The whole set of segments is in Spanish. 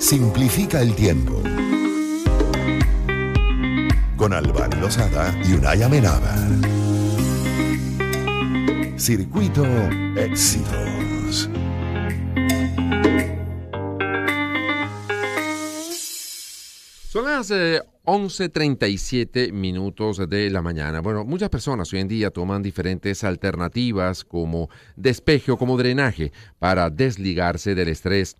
Simplifica el tiempo. Con Albán Lozada y Unai Amenábar. Circuito Éxitos. Son las 11.37 eh, minutos de la mañana. Bueno, muchas personas hoy en día toman diferentes alternativas como despeje o como drenaje para desligarse del estrés.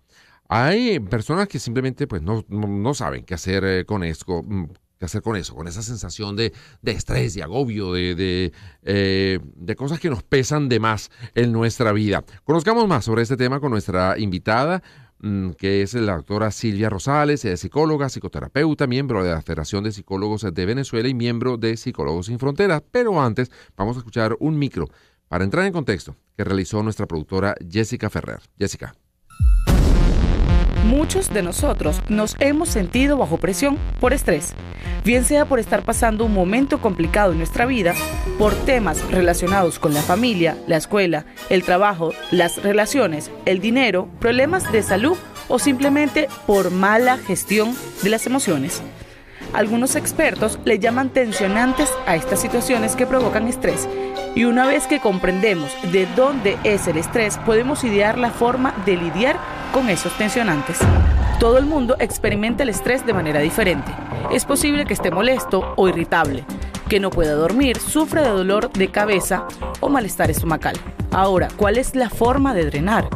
Hay personas que simplemente pues, no, no saben qué hacer eh, con esto, mm, qué hacer con eso, con esa sensación de, de estrés, de agobio, de, eh, de, cosas que nos pesan de más en nuestra vida. Conozcamos más sobre este tema con nuestra invitada, Mm, que es la doctora Silvia Rosales, es psicóloga, psicoterapeuta, miembro de la Federación de Psicólogos de Venezuela y miembro de Psicólogos Sin Fronteras. Pero antes vamos a escuchar un micro para entrar en contexto que realizó nuestra productora Jessica Ferrer. Jessica. Muchos de nosotros nos hemos sentido bajo presión por estrés, bien sea por estar pasando un momento complicado en nuestra vida, por temas relacionados con la familia, la escuela, el trabajo, las relaciones, el dinero, problemas de salud o simplemente por mala gestión de las emociones. Algunos expertos le llaman tensionantes a estas situaciones que provocan estrés y una vez que comprendemos de dónde es el estrés, podemos idear la forma de lidiar con esos tensionantes. Todo el mundo experimenta el estrés de manera diferente. Es posible que esté molesto o irritable, que no pueda dormir, sufra de dolor de cabeza o malestar estomacal. Ahora, ¿cuál es la forma de drenar?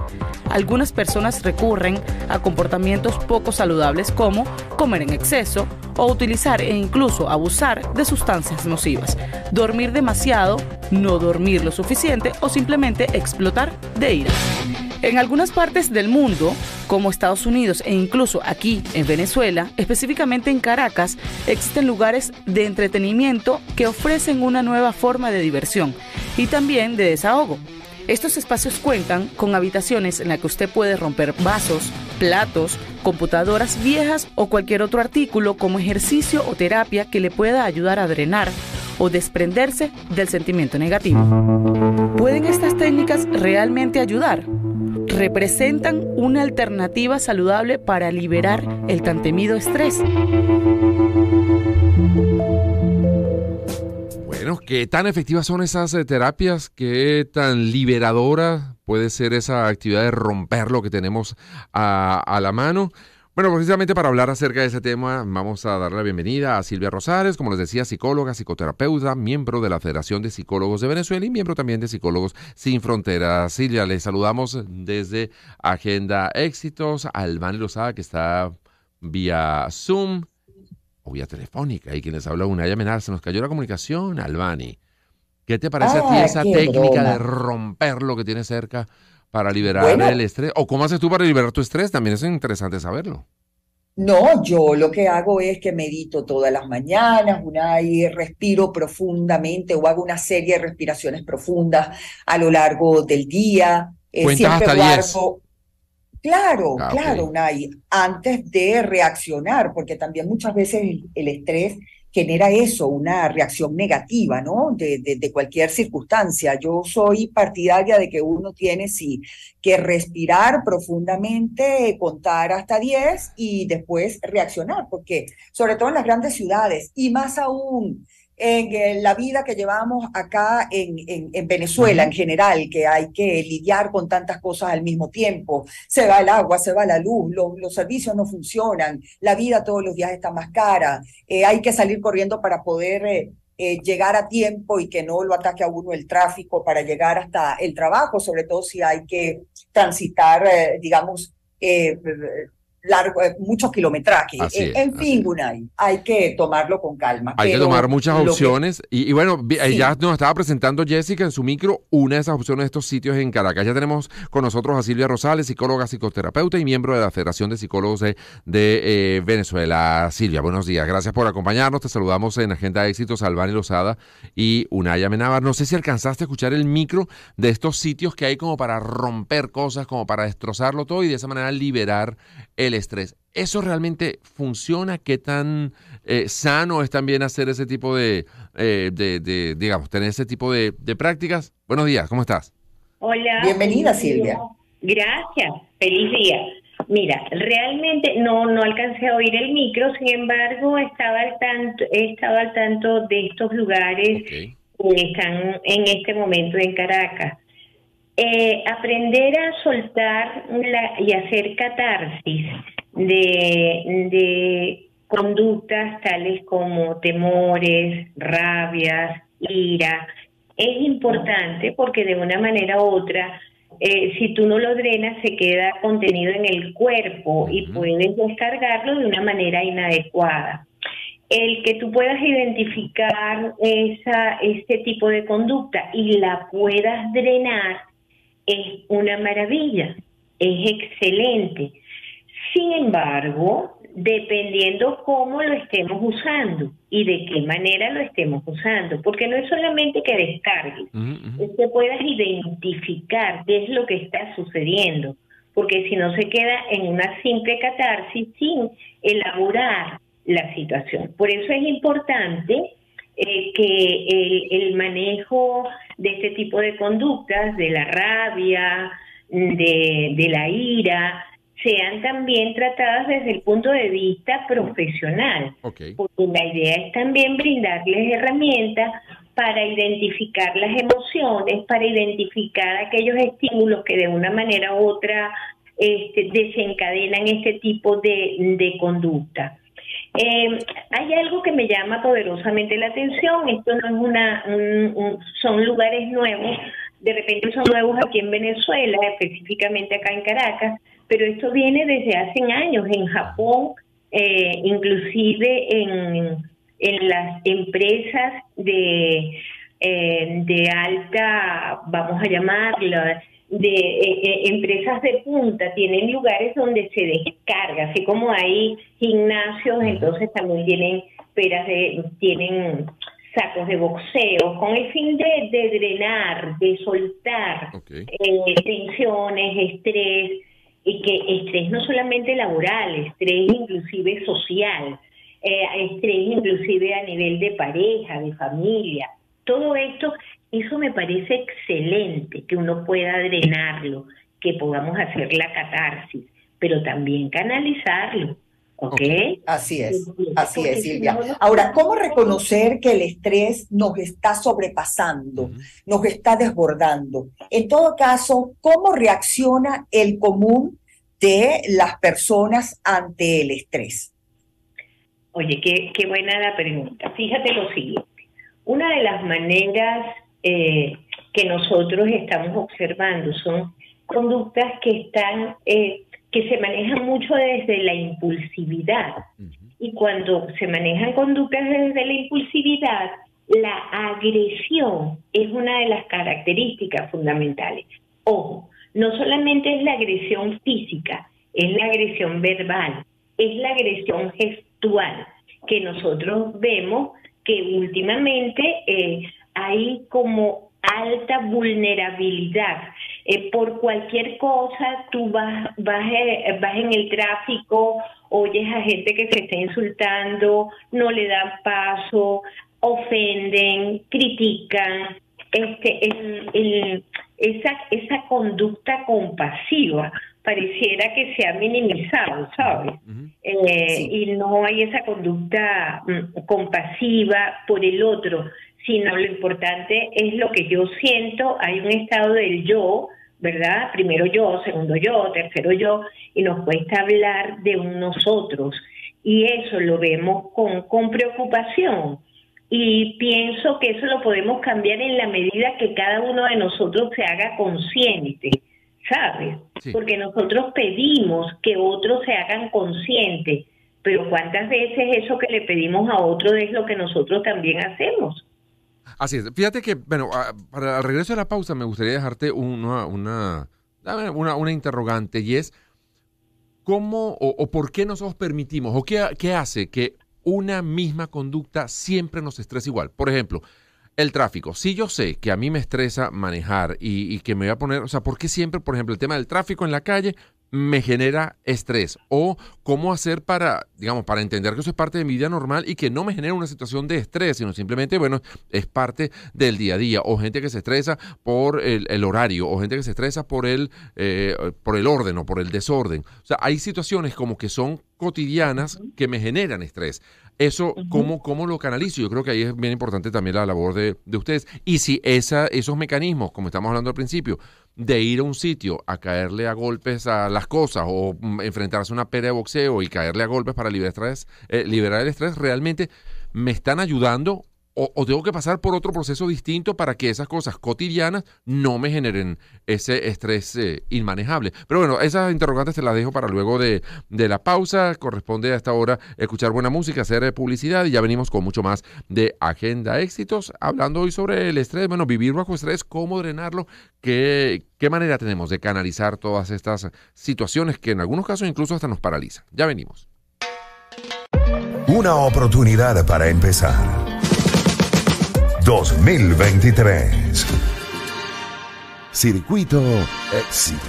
Algunas personas recurren a comportamientos poco saludables como comer en exceso o utilizar e incluso abusar de sustancias nocivas, dormir demasiado, no dormir lo suficiente o simplemente explotar de ira. En algunas partes del mundo, como Estados Unidos e incluso aquí en Venezuela, específicamente en Caracas, existen lugares de entretenimiento que ofrecen una nueva forma de diversión y también de desahogo. Estos espacios cuentan con habitaciones en las que usted puede romper vasos, platos, computadoras viejas o cualquier otro artículo como ejercicio o terapia que le pueda ayudar a drenar o desprenderse del sentimiento negativo. ¿Pueden estas técnicas realmente ayudar? ¿Representan una alternativa saludable para liberar el tan temido estrés? Bueno, ¿qué tan efectivas son esas eh, terapias? ¿Qué tan liberadora puede ser esa actividad de romper lo que tenemos a, la mano? Bueno, precisamente para hablar acerca de ese tema, vamos a darle la bienvenida a Silvia Rosales, como les decía, psicóloga, psicoterapeuta, miembro de la Federación de Psicólogos de Venezuela y miembro también de Psicólogos Sin Fronteras. Silvia, les saludamos desde Agenda Éxitos, Albán Lozada, que está vía Zoom o vía telefónica y quien les habla una amenaza. Se nos cayó la comunicación, Albani. ¿Qué te parece a ti ah, esa técnica de romper lo que tienes cerca para liberar el estrés? ¿O cómo haces tú para liberar tu estrés? También es interesante saberlo. No, yo lo que hago es que medito todas las mañanas, una y respiro profundamente o hago una serie de respiraciones profundas a lo largo del día. Eh, siempre hasta Claro, ah, claro, Unai, antes de reaccionar, porque también muchas veces el, estrés genera eso, una reacción negativa, ¿no? De, de, cualquier circunstancia. Yo soy partidaria de que uno tiene, sí, que respirar profundamente, contar hasta 10 y después reaccionar, porque sobre todo en las grandes ciudades y más aún en la vida que llevamos acá en, en, Venezuela en general, que hay que lidiar con tantas cosas al mismo tiempo. Se va el agua, se va la luz, los, servicios no funcionan, la vida todos los días está más cara, eh, hay que salir corriendo para poder eh, eh, llegar a tiempo y que no lo ataque a uno el tráfico para llegar hasta el trabajo, sobre todo si hay que transitar, digamos, largo, eh, muchos kilometrajes. Eh, en fin, Gunay, hay que tomarlo con calma. Hay que tomar muchas opciones. Y, bueno, eh, ya nos estaba presentando Jessica en su micro una de esas opciones de estos sitios en Caracas. Ya tenemos con nosotros a Silvia Rosales, psicóloga, psicoterapeuta y miembro de la Federación de Psicólogos de, Venezuela. Silvia, buenos días. Gracias por acompañarnos. Te saludamos en Agenda de Éxitos, Albani Lozada y Unaya Menábar. No sé si alcanzaste a escuchar el micro de estos sitios que hay como para romper cosas, como para destrozarlo todo y de esa manera liberar el estrés. ¿Eso realmente funciona? ¿Qué tan eh, sano es también hacer ese tipo de, eh, de, digamos, tener ese tipo de, prácticas? Buenos días, ¿cómo estás? Hola. Bienvenida, Silvia. Gracias, feliz día. Mira, realmente no no alcancé a oír el micro, sin embargo, estaba al tanto, he estado al tanto de estos lugares que están en este momento en Caracas. Eh, aprender a soltar y hacer catarsis de, de conductas tales como temores, rabias, ira, es importante porque de una manera u otra eh, si tú no lo drenas, se queda contenido en el cuerpo y puedes descargarlo de una manera inadecuada. El que tú puedas identificar esa, este tipo de conducta y la puedas drenar es una maravilla, es excelente. Sin embargo, dependiendo cómo lo estemos usando y de qué manera lo estemos usando, porque no es solamente que descargues, es que puedas identificar qué es lo que está sucediendo, porque si no se queda en una simple catarsis sin elaborar la situación. Por eso es importante eh, que el, el manejo de este tipo de conductas, de la rabia, de, de la ira, sean también tratadas desde el punto de vista profesional. Porque la idea es también brindarles herramientas para identificar las emociones, para identificar aquellos estímulos que de una manera u otra este, desencadenan este tipo de, conducta. Eh, hay algo que me llama poderosamente la atención, esto no es una, son lugares nuevos, de repente son nuevos aquí en Venezuela, específicamente acá en Caracas, pero esto viene desde hace años en Japón, eh, inclusive en, en las empresas de, eh, de alta, vamos a llamarla, de eh, empresas de punta, tienen lugares donde se descarga, así como hay gimnasios, entonces también tienen peras de, tienen sacos de boxeo, con el fin de, de drenar, de soltar tensiones, estrés, y que estrés no solamente laboral, estrés inclusive social, eh, estrés inclusive a nivel de pareja, de familia, todo esto, eso me parece excelente, que uno pueda drenarlo, que podamos hacer la catarsis, pero también canalizarlo. ¿Ok? Así es, así es, Silvia. Ahora, ¿cómo reconocer que el estrés nos está sobrepasando, nos está desbordando? En todo caso, ¿cómo reacciona el común de las personas ante el estrés? Oye, qué, qué buena la pregunta. Fíjate lo siguiente. Una de las maneras eh, que nosotros estamos observando son conductas que están eh, que se manejan mucho desde la impulsividad. Y cuando se manejan conductas desde la impulsividad, la agresión es una de las características fundamentales. Ojo, no solamente es la agresión física, es la agresión verbal, es la agresión gestual, que nosotros vemos que últimamente eh, hay como alta vulnerabilidad eh, por cualquier cosa tú vas, vas, eh, vas en el tráfico, oyes a gente que se está insultando, no le dan paso, ofenden, critican. Este, el, esa, esa conducta compasiva pareciera que se ha minimizado, ¿sabes? Eh, y no hay esa conducta mm, compasiva por el otro, sino lo importante es lo que yo siento, hay un estado del yo, ¿verdad? Primero yo, segundo yo, tercero yo, y nos cuesta hablar de un nosotros. Y eso lo vemos con, con preocupación. Y pienso que eso lo podemos cambiar en la medida que cada uno de nosotros se haga consciente, ¿sabes? Porque nosotros pedimos que otros se hagan conscientes, pero ¿cuántas veces eso que le pedimos a otro es lo que nosotros también hacemos? Así es. Fíjate que, bueno, para el regreso de la pausa me gustaría dejarte una, una, una, interrogante y es cómo o, por qué nosotros permitimos o qué, qué hace que una misma conducta siempre nos estresa igual. Por ejemplo, el tráfico. Si yo sé que a mí me estresa manejar y, y, que me voy a poner, o sea, ¿por qué siempre, por ejemplo, el tema del tráfico en la calle me genera estrés o cómo hacer para, digamos, para entender que eso es parte de mi vida normal y que no me genera una situación de estrés, sino simplemente, bueno, es parte del día a día. O gente que se estresa por el, horario, o gente que se estresa por el, eh, por el orden o por el desorden. O sea, hay situaciones como que son cotidianas que me generan estrés. Eso, ¿cómo, ¿cómo, lo canalizo? Yo creo que ahí es bien importante también la labor de, de ustedes. Y si esa, esos mecanismos, como estamos hablando al principio, de ir a un sitio a caerle a golpes a las cosas o mm, enfrentarse a una pelea de boxeo y caerle a golpes para liberar, estrés, eh, liberar el estrés, realmente me están ayudando o, tengo que pasar por otro proceso distinto para que esas cosas cotidianas no me generen ese estrés eh, inmanejable. Pero bueno, esas interrogantes te las dejo para luego de, la pausa. Corresponde a esta hora escuchar buena música, hacer eh, publicidad y ya venimos con mucho más de Agenda Éxitos, hablando hoy sobre el estrés, bueno, vivir bajo estrés, cómo drenarlo, qué, qué manera tenemos de canalizar todas estas situaciones que en algunos casos incluso hasta nos paralizan. Ya venimos. Una oportunidad para empezar 2023. Circuito Éxitos.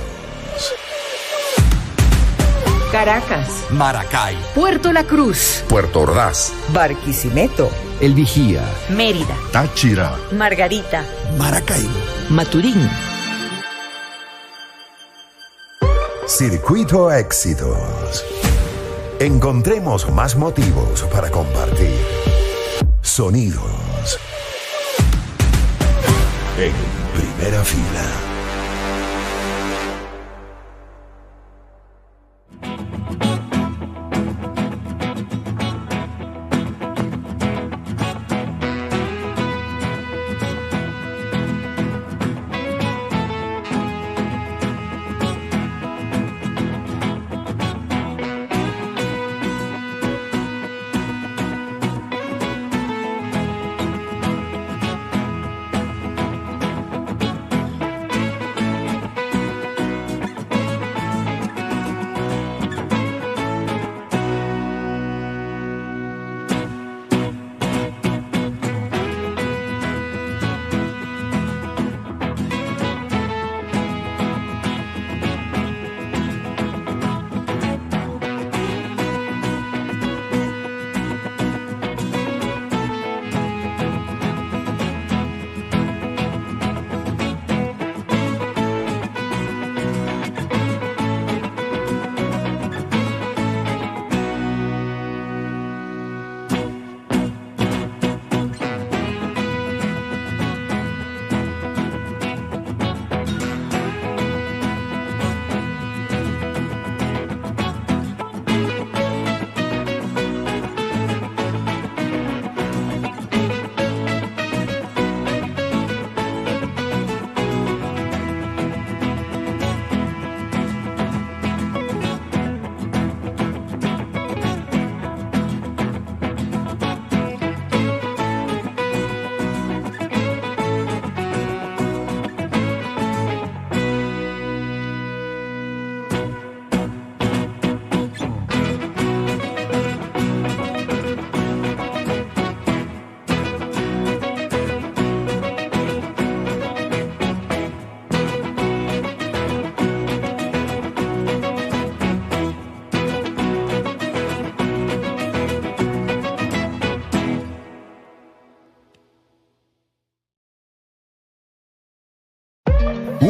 Caracas. Maracay. Puerto La Cruz. Puerto Ordaz. Barquisimeto. El Vigía. Mérida. Táchira. Margarita. Maracaibo. Maturín. Circuito Éxitos. Encontremos más motivos para compartir. Sonidos en primera fila.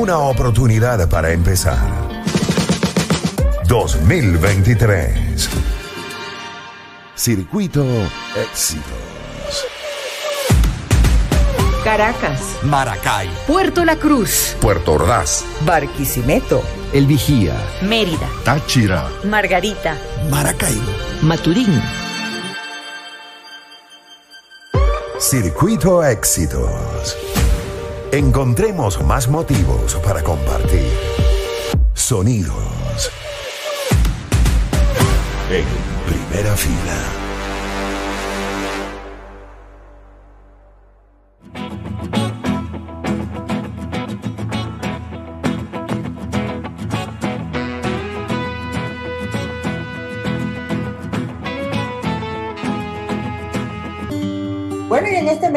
Una oportunidad para empezar. 2023. Circuito Éxitos. Caracas. Maracay. Puerto La Cruz. Puerto Ordaz. Barquisimeto. El Vigía. Mérida. Táchira. Margarita. Maracaibo. Maturín. Circuito Éxitos. Encontremos más motivos para compartir. Sonidos. En primera fila.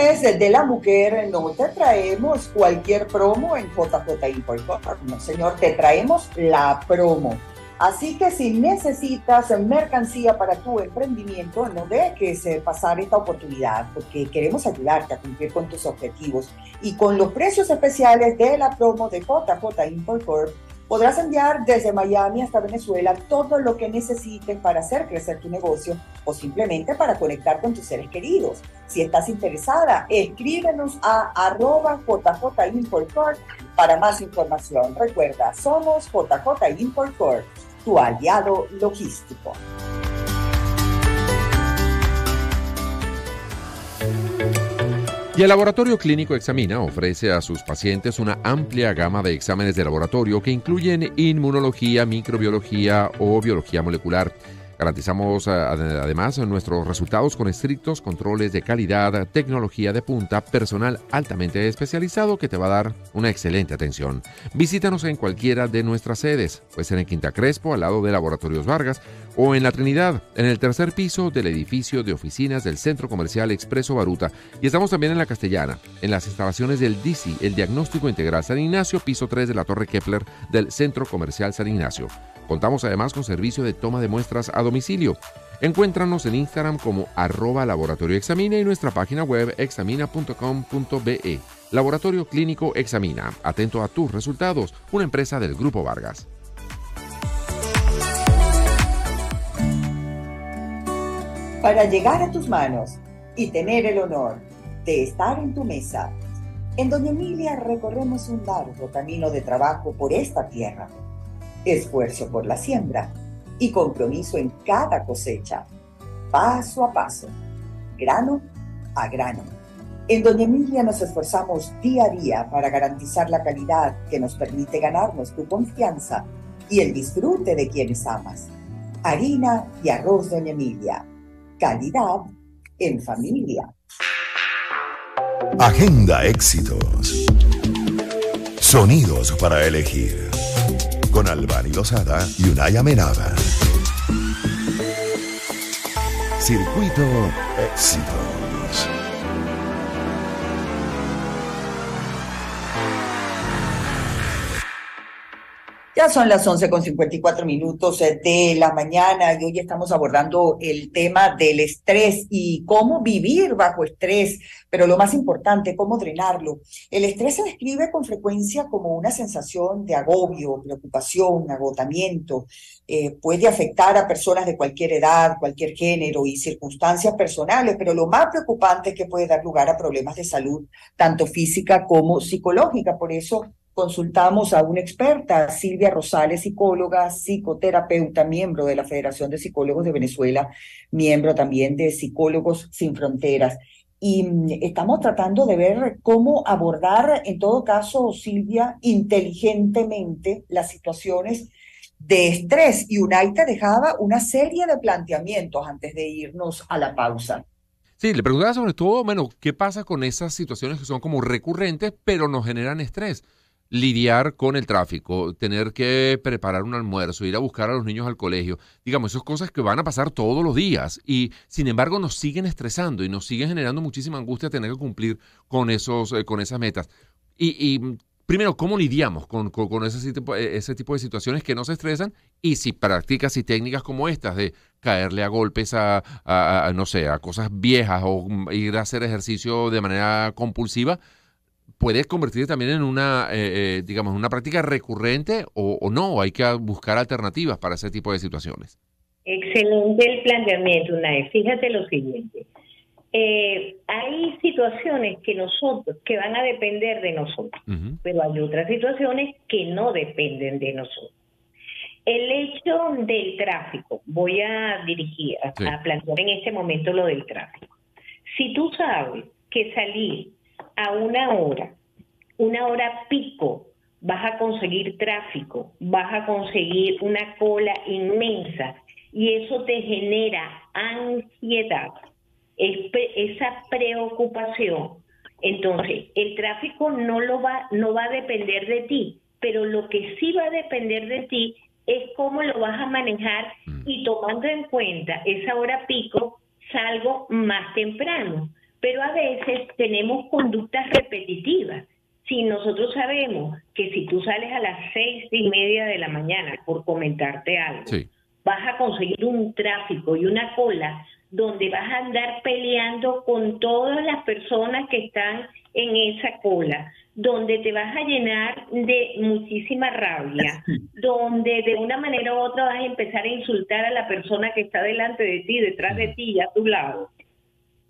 Mes de la mujer no te traemos cualquier promo en JJ Import. No, señor, te traemos la promo. Así que si necesitas mercancía para tu emprendimiento, no dejes pasar esta oportunidad porque queremos ayudarte a cumplir con tus objetivos. Y con los precios especiales de la promo de JJ Import Corp, podrás enviar desde Miami hasta Venezuela todo lo que necesites para hacer crecer tu negocio o simplemente para conectar con tus seres queridos. Si estás interesada, escríbenos a arroba Import para más información. Recuerda, somos JJ Import Corp tu aliado logístico. Y el Laboratorio Clínico Examina ofrece a sus pacientes una amplia gama de exámenes de laboratorio que incluyen inmunología, microbiología o biología molecular. Garantizamos eh, además nuestros resultados con estrictos controles de calidad, tecnología de punta, personal altamente especializado que te va a dar una excelente atención. Visítanos en cualquiera de nuestras sedes, puede ser en Quinta Crespo, al lado de Laboratorios Vargas, o en La Trinidad, en el tercer piso del edificio de oficinas del Centro Comercial Expreso Baruta. Y estamos también en La Castellana, en las instalaciones del DICI, el Diagnóstico Integral San Ignacio, piso 3 de la Torre Kepler del Centro Comercial San Ignacio. Contamos además con servicio de toma de muestras a domicilio. Encuéntranos en Instagram como arroba laboratorio examina y nuestra página web examina.com.be. Laboratorio Clínico Examina. Atento a tus resultados. Una empresa del Grupo Vargas. Para llegar a tus manos y tener el honor de estar en tu mesa, en Doña Emilia recorremos un largo camino de trabajo por esta tierra esfuerzo por la siembra y compromiso en cada cosecha, paso a paso, grano a grano. En Doña Emilia nos esforzamos día a día para garantizar la calidad que nos permite ganarnos tu confianza y el disfrute de quienes amas. Harina y arroz Doña Emilia. Calidad en familia. Agenda éxitos. Sonidos para elegir con Albani Lozada y Unaya Menada. Circuito Éxitos. Son las 11 con 54 minutos eh, de la mañana y hoy estamos abordando el tema del estrés y cómo vivir bajo estrés, pero lo más importante, cómo drenarlo. El estrés se describe con frecuencia como una sensación de agobio, preocupación, agotamiento. Eh, puede afectar a personas de cualquier edad, cualquier género y circunstancias personales, pero lo más preocupante es que puede dar lugar a problemas de salud, tanto física como psicológica. Por eso consultamos a una experta, Silvia Rosales, psicóloga, psicoterapeuta, miembro de la Federación de Psicólogos de Venezuela, miembro también de Psicólogos Sin Fronteras. Y mm, estamos tratando de ver cómo abordar, en todo caso, Silvia, inteligentemente las situaciones de estrés. Y Unai te dejaba una serie de planteamientos antes de irnos a la pausa. Sí, le preguntaba sobre todo, bueno, ¿qué pasa con esas situaciones que son como recurrentes, pero nos generan estrés? Lidiar con el tráfico, tener que preparar un almuerzo, ir a buscar a los niños al colegio, digamos, esas cosas que van a pasar todos los días y sin embargo nos siguen estresando y nos siguen generando muchísima angustia tener que cumplir con, esos, eh, con esas metas. Y, primero, ¿cómo lidiamos con, con, ese, tipo, eh, ese tipo de situaciones que nos estresan? Y si prácticas y técnicas como estas de caerle a golpes a, no sé, a cosas viejas o ir a hacer ejercicio de manera compulsiva, puede convertirse también en una, eh, eh, digamos, una práctica recurrente o, no, hay que buscar alternativas para ese tipo de situaciones. Excelente el planteamiento, Nay. Fíjate lo siguiente. Eh, hay situaciones que nosotros, que van a depender de nosotros, pero hay otras situaciones que no dependen de nosotros. El hecho del tráfico, voy a dirigir, a plantear en este momento lo del tráfico. Si tú sabes que salir a una hora, una hora pico, vas a conseguir tráfico, vas a conseguir una cola inmensa y eso te genera ansiedad, esa preocupación. Entonces, el tráfico no lo va no va a depender de ti, pero lo que sí va a depender de ti es cómo lo vas a manejar mm. y tomando en cuenta esa hora pico, salgo más temprano pero a veces tenemos conductas repetitivas. si nosotros sabemos que si tú sales a las seis y media de la mañana, por comentarte algo, vas a conseguir un tráfico y una cola donde vas a andar peleando con todas las personas que están en esa cola, donde te vas a llenar de muchísima rabia, donde de una manera u otra vas a empezar a insultar a la persona que está delante de ti, detrás de ti y a tu lado.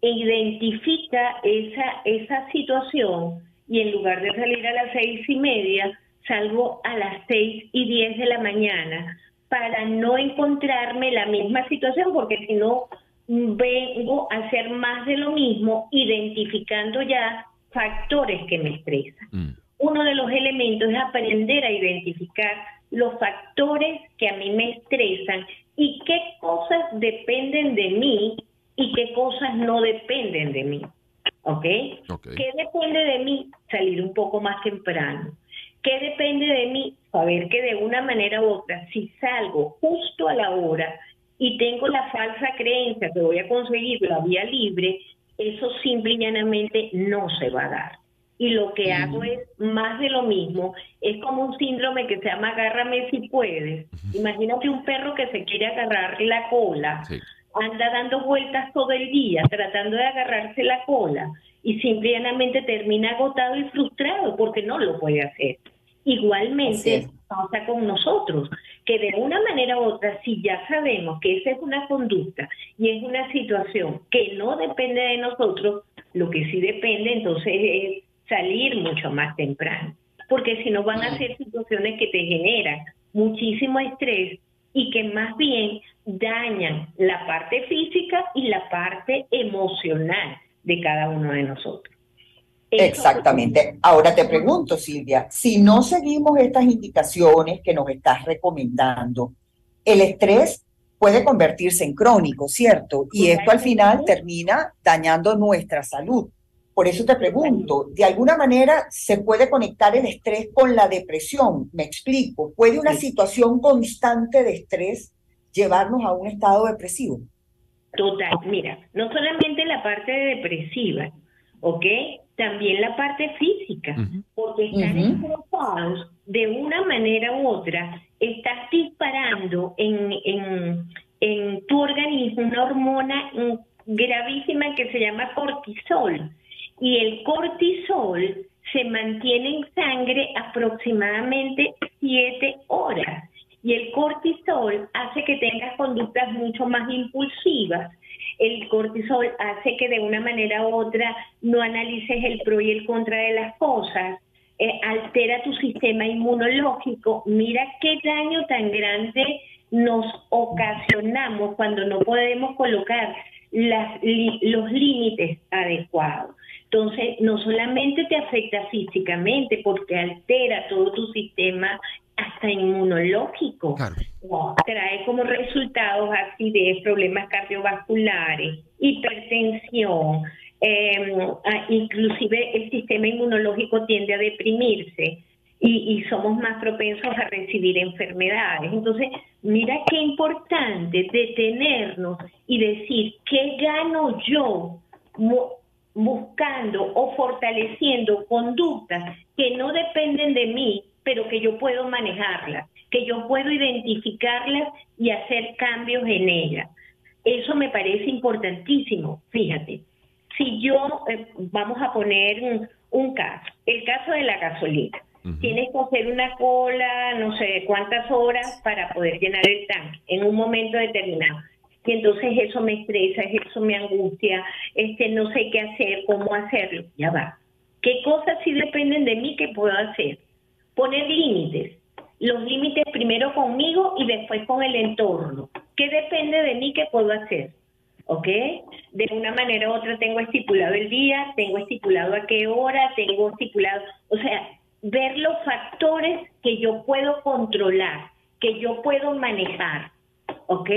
E identifica esa, esa situación y en lugar de salir a las seis y media, salgo a las seis y diez de la mañana para no encontrarme la misma situación, porque si no vengo a hacer más de lo mismo, identificando ya factores que me estresan. Mm. Uno de los elementos es aprender a identificar los factores que a mí me estresan y qué cosas dependen de mí y qué cosas no dependen de mí. ¿Ok? ¿Qué depende de mí? Salir un poco más temprano. ¿Qué depende de mí? Saber que de una manera u otra, si salgo justo a la hora y tengo la falsa creencia que voy a conseguir la vía libre, eso simple y llanamente no se va a dar. Y lo que hago es más de lo mismo. Es como un síndrome que se llama agárrame si puedes. Imagínate un perro que se quiere agarrar la cola, anda dando vueltas todo el día tratando de agarrarse la cola y simplemente termina agotado y frustrado porque no lo puede hacer. Igualmente pasa con nosotros, que de una manera u otra, si ya sabemos que esa es una conducta y es una situación que no depende de nosotros, lo que sí depende entonces es salir mucho más temprano, porque si no van a ser situaciones que te generan muchísimo estrés y que más bien dañan la parte física y la parte emocional de cada uno de nosotros. Exactamente. Ahora te pregunto, Silvia, si no seguimos estas indicaciones que nos estás recomendando, el estrés puede convertirse en crónico, ¿cierto? Y esto al final termina dañando nuestra salud. Por eso te pregunto, ¿de alguna manera se puede conectar el estrés con la depresión? Me explico. ¿Puede una situación constante de estrés llevarnos a un estado depresivo? Total, mira, no solamente la parte depresiva, ¿ok? también la parte física, porque están uh de una manera u otra, estás disparando en, en, en tu organismo una hormona gravísima que se llama cortisol. Y el cortisol se mantiene en sangre aproximadamente siete horas. Y el cortisol hace que tengas conductas mucho más impulsivas, el cortisol hace que de una manera u otra no analices el pro y el contra de las cosas, eh, altera tu sistema inmunológico. Mira qué daño tan grande nos ocasionamos cuando no podemos colocar los límites adecuados. Entonces, no solamente te afecta físicamente porque altera todo tu sistema hasta inmunológico. Trae como resultados acidez, problemas cardiovasculares, hipertensión, em, inclusive el sistema inmunológico tiende a deprimirse y, y, somos más propensos a recibir enfermedades. Entonces, mira qué importante detenernos y decir, ¿qué gano yo buscando o fortaleciendo conductas que no dependen de mí, pero que yo puedo manejarlas, que yo puedo identificarlas y hacer cambios en ellas. Eso me parece importantísimo, fíjate. Si yo, eh, vamos a poner un, caso, el caso de la gasolina. Tienes que hacer una cola, no sé cuántas horas para poder llenar el tanque en un momento determinado. Y entonces eso me estresa, eso me angustia, este no sé qué hacer, cómo hacerlo. Ya va. ¿Qué cosas sí dependen de mí que puedo hacer? Poner límites. Los límites primero conmigo y después con el entorno. ¿Qué depende de mí que puedo hacer? ¿Ok? De una manera u otra tengo estipulado el día, tengo estipulado a qué hora, tengo estipulado, o sea, ver los factores que yo puedo controlar, que yo puedo manejar, ¿ok?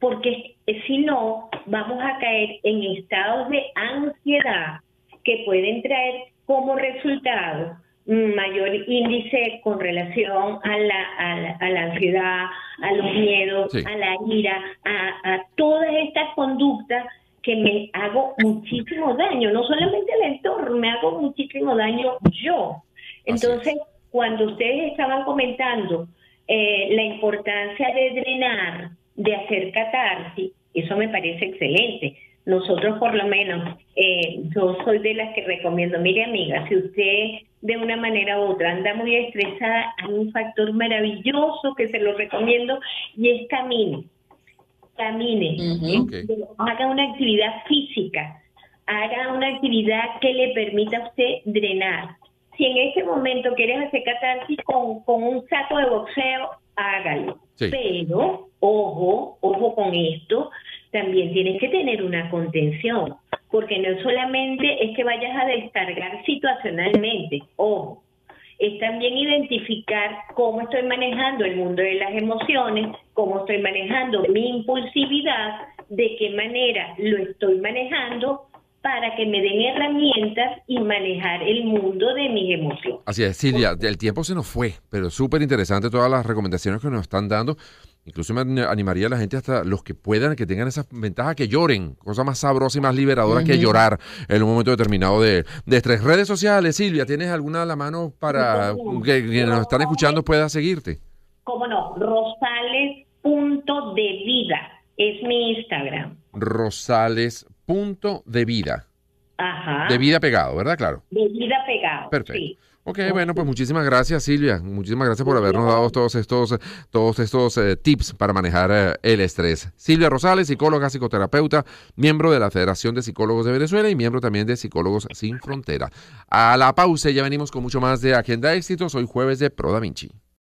Porque si no, vamos a caer en estados de ansiedad que pueden traer como resultado mayor índice con relación a la, a la, ansiedad, a los miedos, a la ira, a, todas estas conductas que me hago muchísimo daño, no solamente el entorno, me hago muchísimo daño yo. Entonces, cuando ustedes estaban comentando eh, la importancia de drenar, de hacer catarsis, eso me parece excelente. Nosotros por lo menos, eh, yo soy de las que recomiendo, mire amiga, si usted de una manera u otra. Anda muy estresada, hay un factor maravilloso que se lo recomiendo y es camine. Camine, haga una actividad física, haga una actividad que le permita a usted drenar. Si en ese momento quieres hacer catarsis con, con un saco de boxeo, hágalo. Pero, ojo, ojo con esto, también tienes que tener una contención, porque no solamente es que vayas a descargar situacionalmente, ojo, es también identificar cómo estoy manejando el mundo de las emociones, cómo estoy manejando mi impulsividad, de qué manera lo estoy manejando para que me den herramientas y manejar el mundo de mis emociones. Así es, Silvia, el tiempo se nos fue, pero súper interesante todas las recomendaciones que nos están dando. Incluso me animaría a la gente hasta los que puedan, que tengan esa ventaja, que lloren, cosa más sabrosa y más liberadora que llorar en un momento determinado de, de estrés. Redes sociales, Silvia, ¿tienes alguna a la mano para que quienes nos están escuchando pueda seguirte? Cómo no, rosales.devida es mi Instagram. Rosales punto de vida. Ajá. De vida pegado, ¿verdad? Claro. De vida pegado. Perfecto. Ok, bueno, pues muchísimas gracias Silvia, muchísimas gracias por habernos dado todos estos, todos estos eh, tips para manejar eh, el estrés. Silvia Rosales, psicóloga, psicoterapeuta, miembro de la Federación de Psicólogos de Venezuela y miembro también de Psicólogos Sin Frontera. A la pausa ya venimos con mucho más de Agenda Éxitos, hoy jueves de Pro Da Vinci.